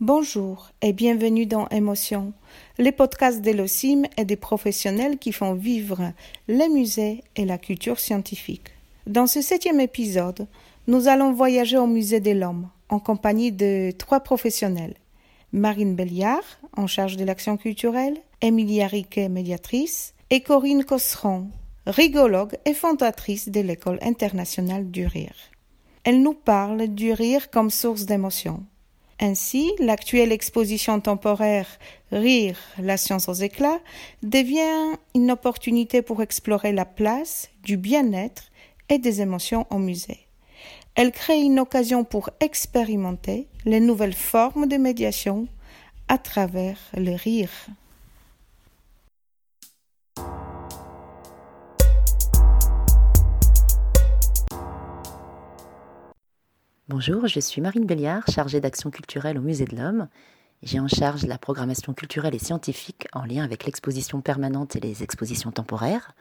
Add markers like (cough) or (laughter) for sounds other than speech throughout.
Bonjour et bienvenue dans Émotion, les podcasts d'Elosim et des professionnels qui font vivre les musées et la culture scientifique. Dans ce septième épisode, nous allons voyager au musée de l'homme en compagnie de trois professionnels. Marine Belliard, en charge de l'action culturelle, Emilia Riquet, médiatrice, et Corinne Cosseron, rigologue et fondatrice de l'École internationale du rire. Elle nous parle du rire comme source d'émotion ainsi, l'actuelle exposition temporaire Rire, la science aux éclats devient une opportunité pour explorer la place du bien-être et des émotions au musée. Elle crée une occasion pour expérimenter les nouvelles formes de médiation à travers le rire. Bonjour, je suis Marine Belliard, chargée d'action culturelle au Musée de l'Homme. J'ai en charge la programmation culturelle et scientifique en lien avec l'exposition permanente et les expositions temporaires.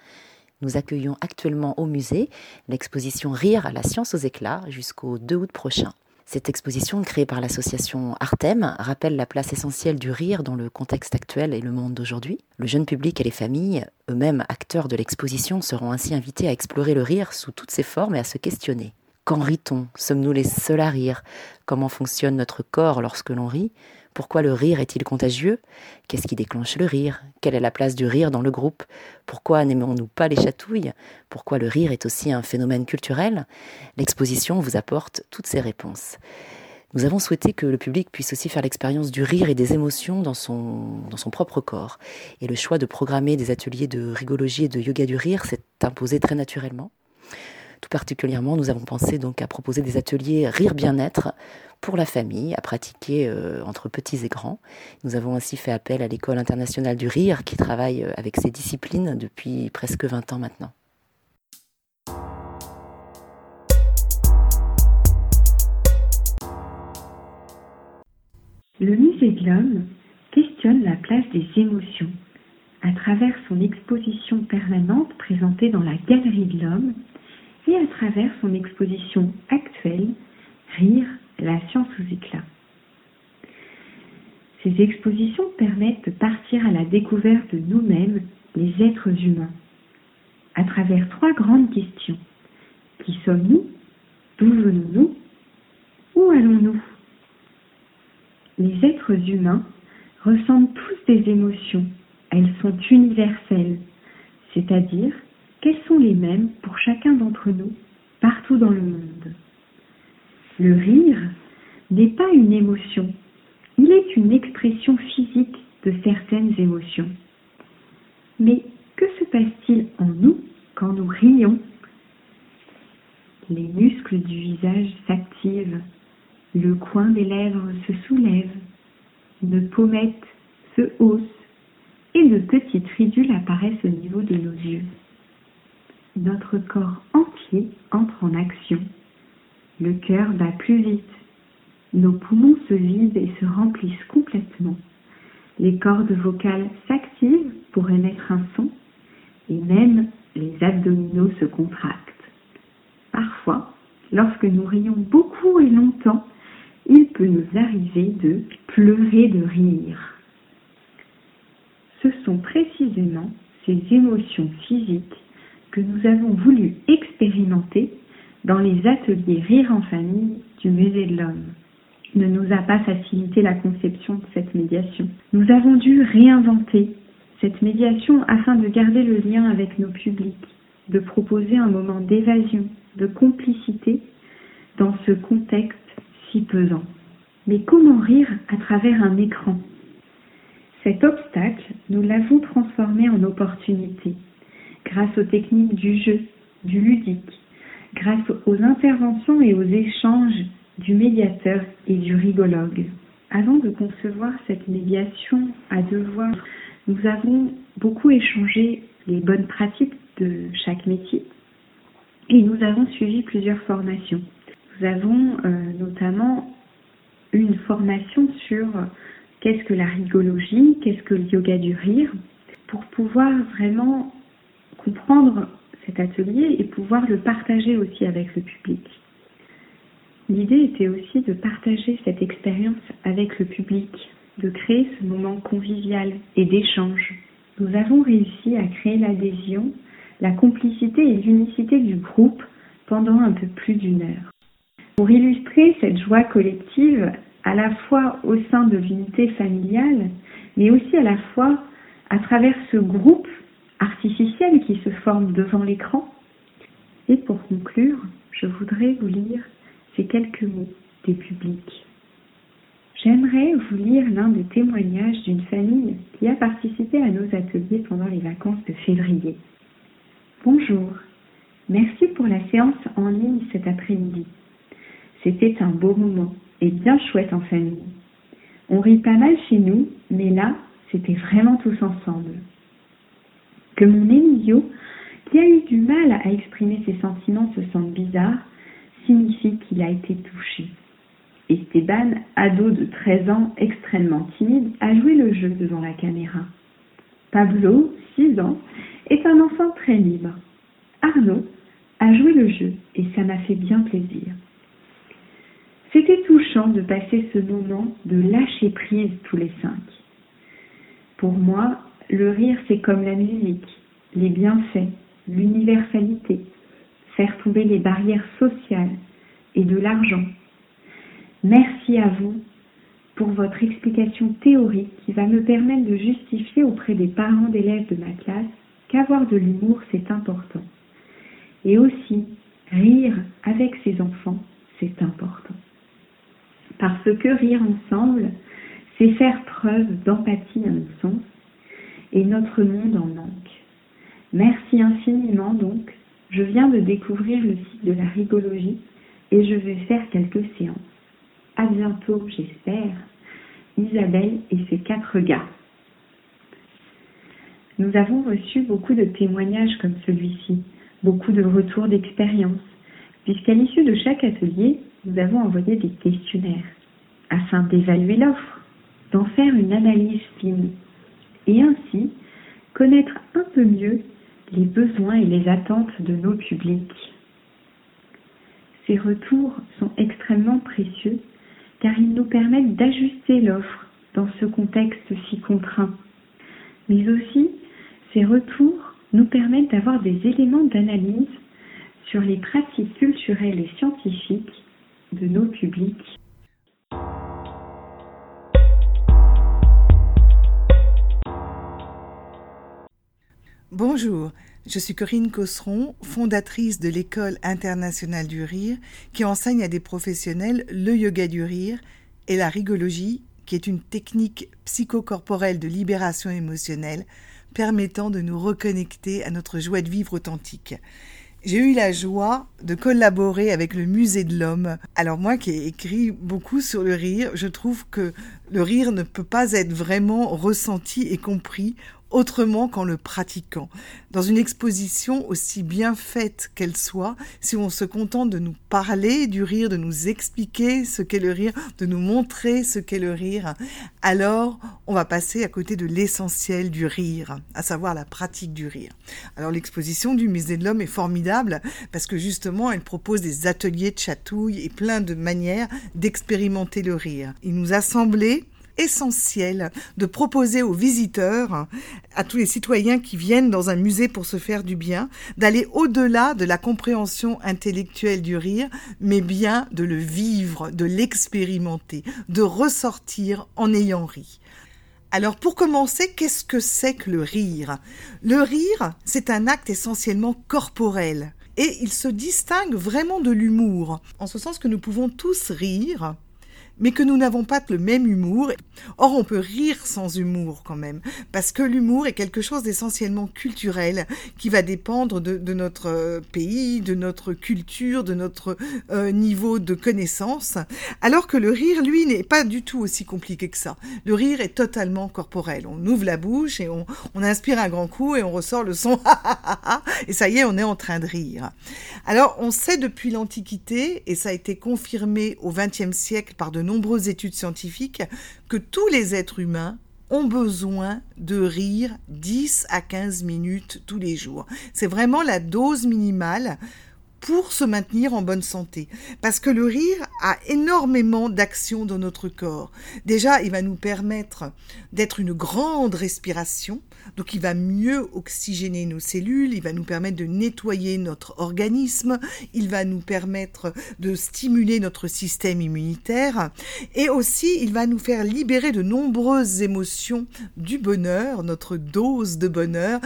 Nous accueillons actuellement au musée l'exposition Rire à la science aux éclats jusqu'au 2 août prochain. Cette exposition, créée par l'association Artem, rappelle la place essentielle du rire dans le contexte actuel et le monde d'aujourd'hui. Le jeune public et les familles, eux-mêmes acteurs de l'exposition, seront ainsi invités à explorer le rire sous toutes ses formes et à se questionner. Quand rit-on? Sommes-nous les seuls à rire? Comment fonctionne notre corps lorsque l'on rit? Pourquoi le rire est-il contagieux? Qu'est-ce qui déclenche le rire? Quelle est la place du rire dans le groupe? Pourquoi n'aimons-nous pas les chatouilles? Pourquoi le rire est aussi un phénomène culturel? L'exposition vous apporte toutes ces réponses. Nous avons souhaité que le public puisse aussi faire l'expérience du rire et des émotions dans son, dans son propre corps. Et le choix de programmer des ateliers de rigologie et de yoga du rire s'est imposé très naturellement. Tout particulièrement, nous avons pensé donc à proposer des ateliers rire bien-être pour la famille, à pratiquer euh, entre petits et grands. Nous avons ainsi fait appel à l'École internationale du rire qui travaille euh, avec ces disciplines depuis presque 20 ans maintenant. Le musée de l'homme questionne la place des émotions à travers son exposition permanente présentée dans la Galerie de l'homme et à travers son exposition actuelle Rire, la science aux éclats. Ces expositions permettent de partir à la découverte de nous-mêmes, les êtres humains, à travers trois grandes questions. Qui sommes-nous? D'où venons-nous? Où allons-nous? Les êtres humains ressentent tous des émotions. Elles sont universelles, c'est-à-dire quels sont les mêmes pour chacun d'entre nous partout dans le monde? Le rire n'est pas une émotion, il est une expression physique de certaines émotions. Mais que se passe-t-il en nous quand nous rions? Les muscles du visage s'activent, le coin des lèvres se soulève, une pommette se hausse. Et de petites ridules apparaissent au niveau de nos yeux notre corps entier entre en action. Le cœur bat plus vite. Nos poumons se vident et se remplissent complètement. Les cordes vocales s'activent pour émettre un son et même les abdominaux se contractent. Parfois, lorsque nous rions beaucoup et longtemps, il peut nous arriver de pleurer de rire. Ce sont précisément ces émotions physiques que nous avons voulu expérimenter dans les ateliers Rire en famille du Musée de l'Homme ne nous a pas facilité la conception de cette médiation. Nous avons dû réinventer cette médiation afin de garder le lien avec nos publics, de proposer un moment d'évasion, de complicité dans ce contexte si pesant. Mais comment rire à travers un écran? Cet obstacle, nous l'avons transformé en opportunité grâce aux techniques du jeu, du ludique, grâce aux interventions et aux échanges du médiateur et du rigologue. Avant de concevoir cette médiation à deux voix, nous avons beaucoup échangé les bonnes pratiques de chaque métier et nous avons suivi plusieurs formations. Nous avons euh, notamment une formation sur qu'est-ce que la rigologie, qu'est-ce que le yoga du rire, pour pouvoir vraiment comprendre cet atelier et pouvoir le partager aussi avec le public. L'idée était aussi de partager cette expérience avec le public, de créer ce moment convivial et d'échange. Nous avons réussi à créer l'adhésion, la complicité et l'unicité du groupe pendant un peu plus d'une heure. Pour illustrer cette joie collective, à la fois au sein de l'unité familiale, mais aussi à la fois à travers ce groupe artificiel qui se forme devant l'écran. Et pour conclure, je voudrais vous lire ces quelques mots des publics. J'aimerais vous lire l'un des témoignages d'une famille qui a participé à nos ateliers pendant les vacances de février. Bonjour, merci pour la séance en ligne cet après-midi. C'était un beau moment et bien chouette en famille. On rit pas mal chez nous, mais là, c'était vraiment tous ensemble. Que mon Emilio, qui a eu du mal à exprimer ses sentiments, se sente bizarre, signifie qu'il a été touché. Esteban, ado de 13 ans extrêmement timide, a joué le jeu devant la caméra. Pablo, 6 ans, est un enfant très libre. Arnaud a joué le jeu et ça m'a fait bien plaisir. C'était touchant de passer ce moment de lâcher prise tous les cinq. Pour moi, le rire, c'est comme la musique, les bienfaits, l'universalité, faire tomber les barrières sociales et de l'argent. Merci à vous pour votre explication théorique qui va me permettre de justifier auprès des parents d'élèves de ma classe qu'avoir de l'humour, c'est important. Et aussi, rire avec ses enfants, c'est important. Parce que rire ensemble, c'est faire preuve d'empathie à mon sens, et notre monde en manque. Merci infiniment donc. Je viens de découvrir le site de la rigologie et je vais faire quelques séances. À bientôt, j'espère. Isabelle et ses quatre gars. Nous avons reçu beaucoup de témoignages comme celui-ci, beaucoup de retours d'expérience, puisqu'à l'issue de chaque atelier, nous avons envoyé des questionnaires afin d'évaluer l'offre, d'en faire une analyse fine et ainsi connaître un peu mieux les besoins et les attentes de nos publics. Ces retours sont extrêmement précieux car ils nous permettent d'ajuster l'offre dans ce contexte si contraint. Mais aussi, ces retours nous permettent d'avoir des éléments d'analyse sur les pratiques culturelles et scientifiques de nos publics. Bonjour, je suis Corinne Cosseron, fondatrice de l'École internationale du rire, qui enseigne à des professionnels le yoga du rire et la rigologie, qui est une technique psychocorporelle de libération émotionnelle permettant de nous reconnecter à notre joie de vivre authentique. J'ai eu la joie de collaborer avec le Musée de l'Homme. Alors moi qui ai écrit beaucoup sur le rire, je trouve que le rire ne peut pas être vraiment ressenti et compris autrement qu'en le pratiquant. Dans une exposition aussi bien faite qu'elle soit, si on se contente de nous parler du rire, de nous expliquer ce qu'est le rire, de nous montrer ce qu'est le rire, alors on va passer à côté de l'essentiel du rire, à savoir la pratique du rire. Alors l'exposition du Musée de l'Homme est formidable parce que justement elle propose des ateliers de chatouille et plein de manières d'expérimenter le rire. Il nous a semblé essentiel de proposer aux visiteurs, à tous les citoyens qui viennent dans un musée pour se faire du bien, d'aller au-delà de la compréhension intellectuelle du rire, mais bien de le vivre, de l'expérimenter, de ressortir en ayant ri. Alors pour commencer, qu'est-ce que c'est que le rire? Le rire, c'est un acte essentiellement corporel. Et il se distingue vraiment de l'humour, en ce sens que nous pouvons tous rire, mais que nous n'avons pas le même humour. Or, on peut rire sans humour quand même, parce que l'humour est quelque chose d'essentiellement culturel, qui va dépendre de, notre euh, pays, de notre culture, de notre euh, niveau de connaissance, alors que le rire, lui, n'est pas du tout aussi compliqué que ça. Le rire est totalement corporel. On ouvre la bouche et on, inspire un grand coup et on ressort le son (laughs) et ça y est, on est en train de rire. Alors, on sait depuis l'Antiquité, et ça a été confirmé au XXe siècle par de nombreuses études scientifiques que tous les êtres humains ont besoin de rire 10 à 15 minutes tous les jours. C'est vraiment la dose minimale pour se maintenir en bonne santé. Parce que le rire a énormément d'actions dans notre corps. Déjà, il va nous permettre d'être une grande respiration, donc il va mieux oxygéner nos cellules, il va nous permettre de nettoyer notre organisme, il va nous permettre de stimuler notre système immunitaire et aussi il va nous faire libérer de nombreuses émotions du bonheur, notre dose de bonheur,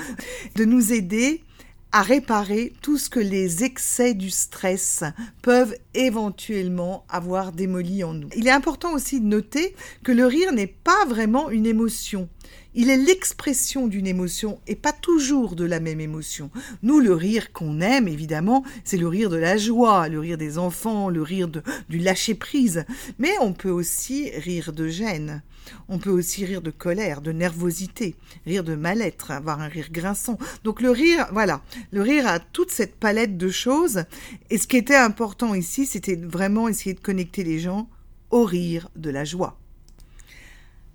de nous aider à réparer tout ce que les excès du stress peuvent éventuellement avoir démoli en nous. Il est important aussi de noter que le rire n'est pas vraiment une émotion. Il est l'expression d'une émotion et pas toujours de la même émotion. Nous, le rire qu'on aime, évidemment, c'est le rire de la joie, le rire des enfants, le rire du lâcher-prise. Mais on peut aussi rire de gêne. On peut aussi rire de colère, de nervosité, rire de mal-être, avoir un rire grinçant. Donc le rire, voilà, le rire a toute cette palette de choses. Et ce qui était important ici, c'était vraiment essayer de connecter les gens au rire de la joie.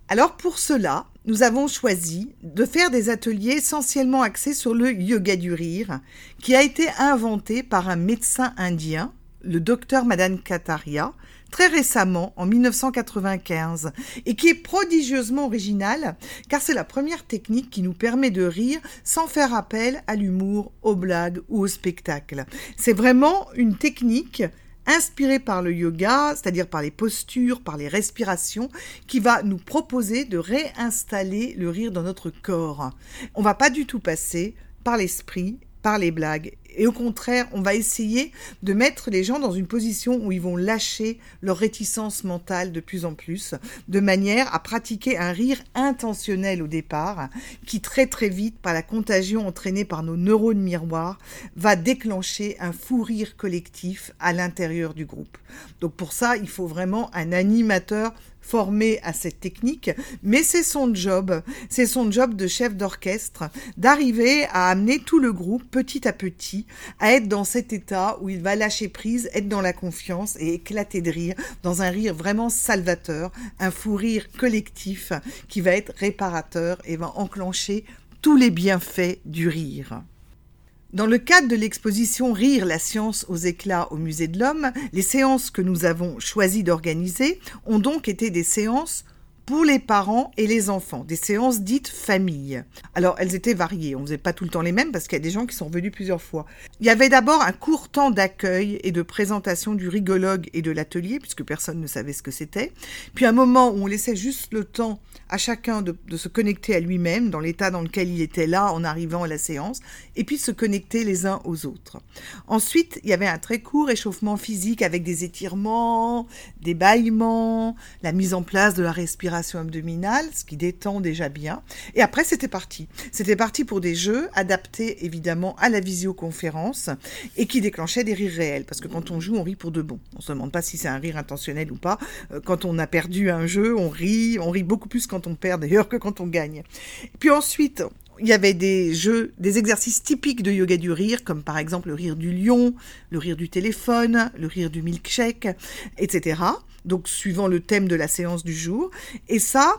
Alors pour cela, nous avons choisi de faire des ateliers essentiellement axés sur le yoga du rire, qui a été inventé par un médecin indien, le docteur Madan Kataria, très récemment, en 1995, et qui est prodigieusement original, car c'est la première technique qui nous permet de rire sans faire appel à l'humour, aux blagues ou au spectacle. C'est vraiment une technique inspiré par le yoga, c'est-à-dire par les postures, par les respirations, qui va nous proposer de réinstaller le rire dans notre corps. On va pas du tout passer par l'esprit, par les blagues et au contraire, on va essayer de mettre les gens dans une position où ils vont lâcher leur réticence mentale de plus en plus, de manière à pratiquer un rire intentionnel au départ, qui très très vite, par la contagion entraînée par nos neurones miroirs, va déclencher un fou rire collectif à l'intérieur du groupe. Donc pour ça, il faut vraiment un animateur formé à cette technique, mais c'est son job, c'est son job de chef d'orchestre d'arriver à amener tout le groupe petit à petit à être dans cet état où il va lâcher prise, être dans la confiance et éclater de rire, dans un rire vraiment salvateur, un fou rire collectif qui va être réparateur et va enclencher tous les bienfaits du rire. Dans le cadre de l'exposition Rire la science aux éclats au Musée de l'Homme, les séances que nous avons choisi d'organiser ont donc été des séances pour les parents et les enfants, des séances dites famille. Alors, elles étaient variées, on faisait pas tout le temps les mêmes parce qu'il y a des gens qui sont venus plusieurs fois. Il y avait d'abord un court temps d'accueil et de présentation du rigologue et de l'atelier, puisque personne ne savait ce que c'était. Puis un moment où on laissait juste le temps à chacun de, de se connecter à lui-même, dans l'état dans lequel il était là en arrivant à la séance, et puis se connecter les uns aux autres. Ensuite, il y avait un très court échauffement physique avec des étirements, des bâillements, la mise en place de la respiration abdominale, ce qui détend déjà bien. Et après, c'était parti. C'était parti pour des jeux adaptés évidemment à la visioconférence et qui déclenchaient des rires réels. Parce que quand on joue, on rit pour de bon. On se demande pas si c'est un rire intentionnel ou pas. Euh, quand on a perdu un jeu, on rit. On rit beaucoup plus quand on perd d'ailleurs que quand on gagne. Puis ensuite, il y avait des jeux, des exercices typiques de yoga du rire, comme par exemple le rire du lion, le rire du téléphone, le rire du milkshake, etc. Donc suivant le thème de la séance du jour. Et ça,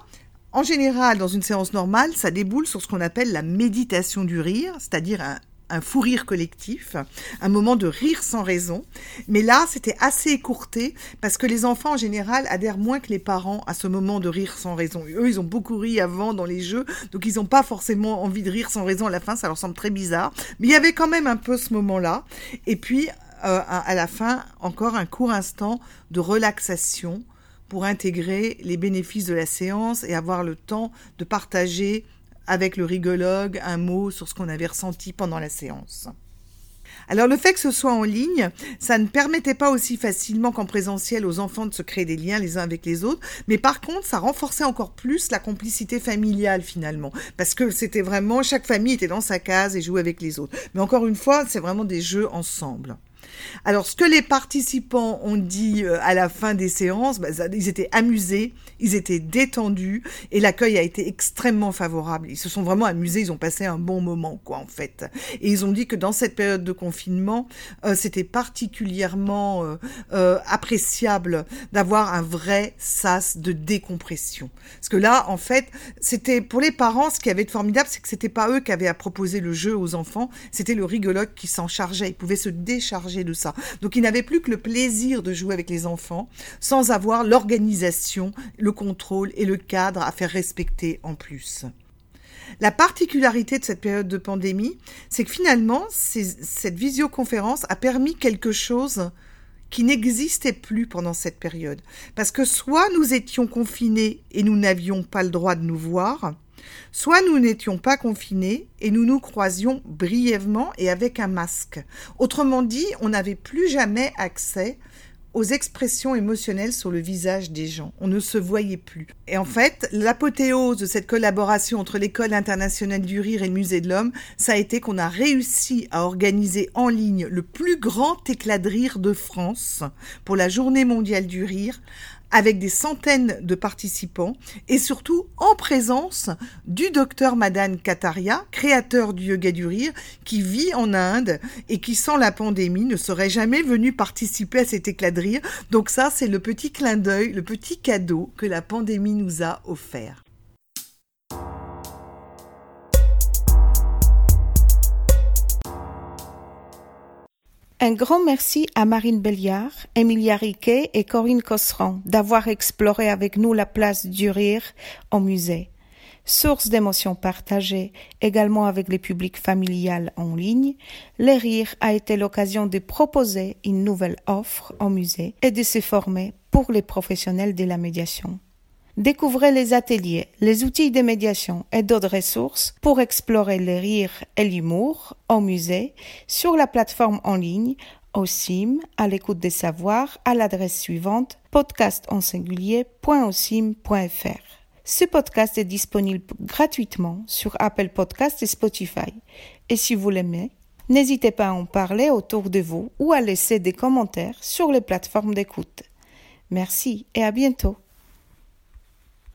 en général, dans une séance normale, ça déboule sur ce qu'on appelle la méditation du rire, c'est-à-dire un, un fou rire collectif, un moment de rire sans raison. Mais là, c'était assez écourté parce que les enfants en général adhèrent moins que les parents à ce moment de rire sans raison. Eux, ils ont beaucoup ri avant dans les jeux, donc ils n'ont pas forcément envie de rire sans raison à la fin, ça leur semble très bizarre. Mais il y avait quand même un peu ce moment-là. Et puis, euh, à la fin, encore un court instant de relaxation pour intégrer les bénéfices de la séance et avoir le temps de partager avec le rigologue un mot sur ce qu'on avait ressenti pendant la séance. Alors le fait que ce soit en ligne, ça ne permettait pas aussi facilement qu'en présentiel aux enfants de se créer des liens les uns avec les autres, mais par contre ça renforçait encore plus la complicité familiale finalement, parce que c'était vraiment chaque famille était dans sa case et jouait avec les autres. Mais encore une fois, c'est vraiment des jeux ensemble. Alors, ce que les participants ont dit euh, à la fin des séances, bah, ils étaient amusés, ils étaient détendus et l'accueil a été extrêmement favorable. Ils se sont vraiment amusés, ils ont passé un bon moment, quoi, en fait. Et ils ont dit que dans cette période de confinement, euh, c'était particulièrement euh, appréciable d'avoir un vrai sas de décompression. Parce que là, en fait, c'était pour les parents, ce qui avait de formidable, c'est que c'était pas eux qui avaient à proposer le jeu aux enfants, c'était le rigolote qui s'en chargeait. Il pouvait se décharger de ça. Donc il n'avait plus que le plaisir de jouer avec les enfants sans avoir l'organisation, le contrôle et le cadre à faire respecter en plus. La particularité de cette période de pandémie, c'est que finalement, cette visioconférence a permis quelque chose qui n'existait plus pendant cette période. Parce que soit nous étions confinés et nous n'avions pas le droit de nous voir, soit nous n'étions pas confinés et nous nous croisions brièvement et avec un masque. Autrement dit, on n'avait plus jamais accès aux expressions émotionnelles sur le visage des gens. On ne se voyait plus. Et en fait, l'apothéose de cette collaboration entre l'École internationale du rire et le Musée de l'Homme, ça a été qu'on a réussi à organiser en ligne le plus grand éclat de rire de France pour la Journée mondiale du rire avec des centaines de participants et surtout en présence du docteur Madan Kataria, créateur du yoga du rire, qui vit en Inde et qui, sans la pandémie, ne serait jamais venu participer à cet éclat de rire. Donc ça, c'est le petit clin d'œil, le petit cadeau que la pandémie nous a offert. Un grand merci à Marine Belliard, Emilia Riquet et Corinne Cosseran d'avoir exploré avec nous la place du rire au musée. Source d'émotions partagées également avec les publics familiales en ligne, le rire a été l'occasion de proposer une nouvelle offre au musée et de se former pour les professionnels de la médiation. Découvrez les ateliers, les outils de médiation et d'autres ressources pour explorer le rire et l'humour au musée sur la plateforme en ligne au CIM, à l'écoute des savoirs, à l'adresse suivante podcastonsingulier.ocim.fr. Ce podcast est disponible gratuitement sur Apple Podcast et Spotify. Et si vous l'aimez, n'hésitez pas à en parler autour de vous ou à laisser des commentaires sur les plateformes d'écoute. Merci et à bientôt.